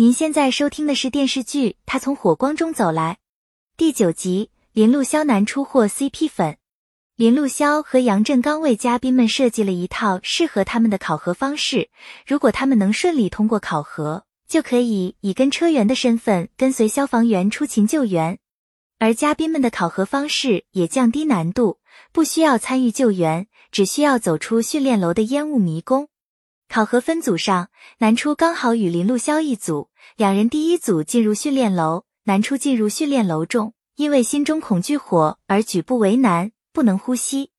您现在收听的是电视剧《他从火光中走来》第九集，林路潇南出货 CP 粉。林路潇和杨振刚为嘉宾们设计了一套适合他们的考核方式，如果他们能顺利通过考核，就可以以跟车员的身份跟随消防员出勤救援。而嘉宾们的考核方式也降低难度，不需要参与救援，只需要走出训练楼的烟雾迷宫。考核分组上，南初刚好与林路潇一组，两人第一组进入训练楼。南初进入训练楼中，因为心中恐惧火而举步为难，不能呼吸。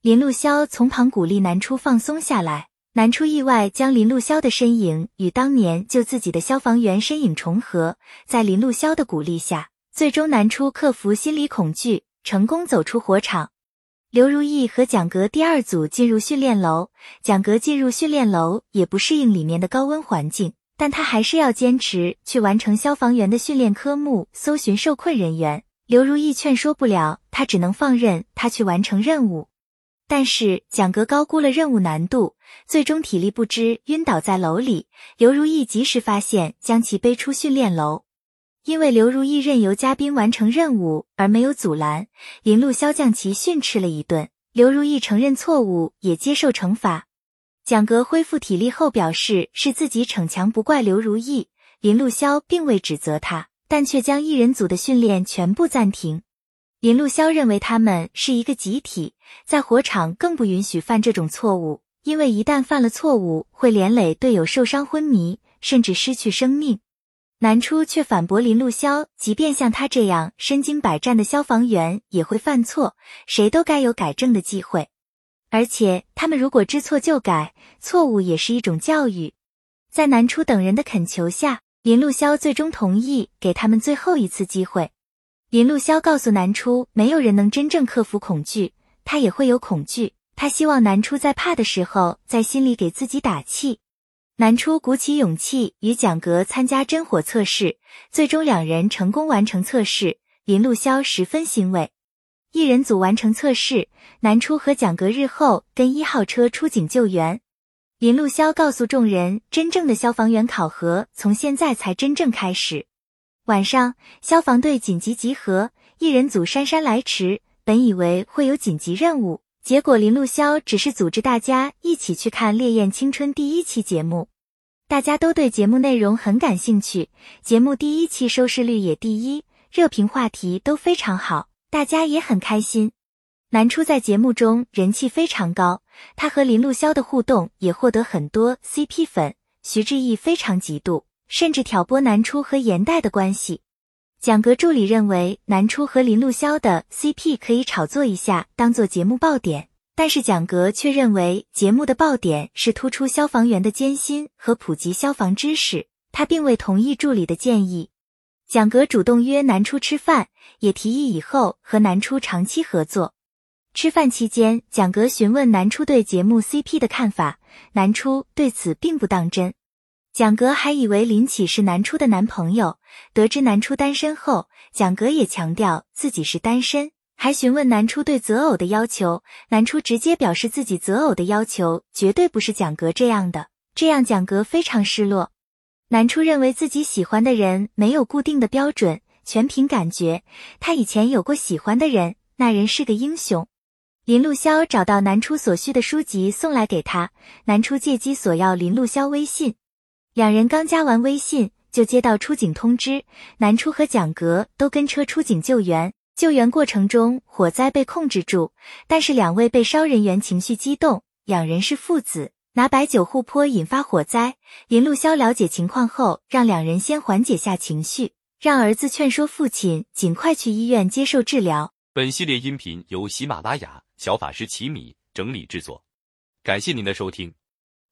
林路潇从旁鼓励南初放松下来。南初意外将林路潇的身影与当年救自己的消防员身影重合，在林路潇的鼓励下，最终南初克服心理恐惧，成功走出火场。刘如意和蒋格第二组进入训练楼，蒋格进入训练楼也不适应里面的高温环境，但他还是要坚持去完成消防员的训练科目，搜寻受困人员。刘如意劝说不了他，只能放任他去完成任务。但是蒋格高估了任务难度，最终体力不支晕倒在楼里。刘如意及时发现，将其背出训练楼。因为刘如意任由嘉宾完成任务而没有阻拦，林路潇将其训斥了一顿。刘如意承认错误，也接受惩罚。蒋格恢复体力后表示是自己逞强，不怪刘如意。林路潇并未指责他，但却将一人组的训练全部暂停。林路潇认为他们是一个集体，在火场更不允许犯这种错误，因为一旦犯了错误，会连累队友受伤昏迷，甚至失去生命。南初却反驳林路潇，即便像他这样身经百战的消防员也会犯错，谁都该有改正的机会。而且他们如果知错就改，错误也是一种教育。在南初等人的恳求下，林路潇最终同意给他们最后一次机会。林路潇告诉南初，没有人能真正克服恐惧，他也会有恐惧。他希望南初在怕的时候，在心里给自己打气。南初鼓起勇气与蒋格参加真火测试，最终两人成功完成测试。林路潇十分欣慰。一人组完成测试，南初和蒋格日后跟一号车出警救援。林路潇告诉众人，真正的消防员考核从现在才真正开始。晚上，消防队紧急集合，一人组姗姗来迟，本以为会有紧急任务。结果林路潇只是组织大家一起去看《烈焰青春》第一期节目，大家都对节目内容很感兴趣，节目第一期收视率也第一，热评话题都非常好，大家也很开心。南初在节目中人气非常高，他和林路潇的互动也获得很多 CP 粉，徐志毅非常嫉妒，甚至挑拨南初和严代的关系。蒋格助理认为南初和林路潇的 CP 可以炒作一下，当做节目爆点。但是蒋格却认为节目的爆点是突出消防员的艰辛和普及消防知识，他并未同意助理的建议。蒋格主动约南初吃饭，也提议以后和南初长期合作。吃饭期间，蒋格询问南初对节目 CP 的看法，南初对此并不当真。蒋格还以为林启是南初的男朋友，得知南初单身后，蒋格也强调自己是单身，还询问南初对择偶的要求。南初直接表示自己择偶的要求绝对不是蒋格这样的，这样蒋格非常失落。南初认为自己喜欢的人没有固定的标准，全凭感觉。他以前有过喜欢的人，那人是个英雄。林路潇找到南初所需的书籍送来给他，南初借机索要林路潇微信。两人刚加完微信，就接到出警通知。南初和蒋格都跟车出警救援，救援过程中火灾被控制住，但是两位被烧人员情绪激动，两人是父子，拿白酒互泼引发火灾。林路潇了解情况后，让两人先缓解下情绪，让儿子劝说父亲尽快去医院接受治疗。本系列音频由喜马拉雅小法师奇米整理制作，感谢您的收听。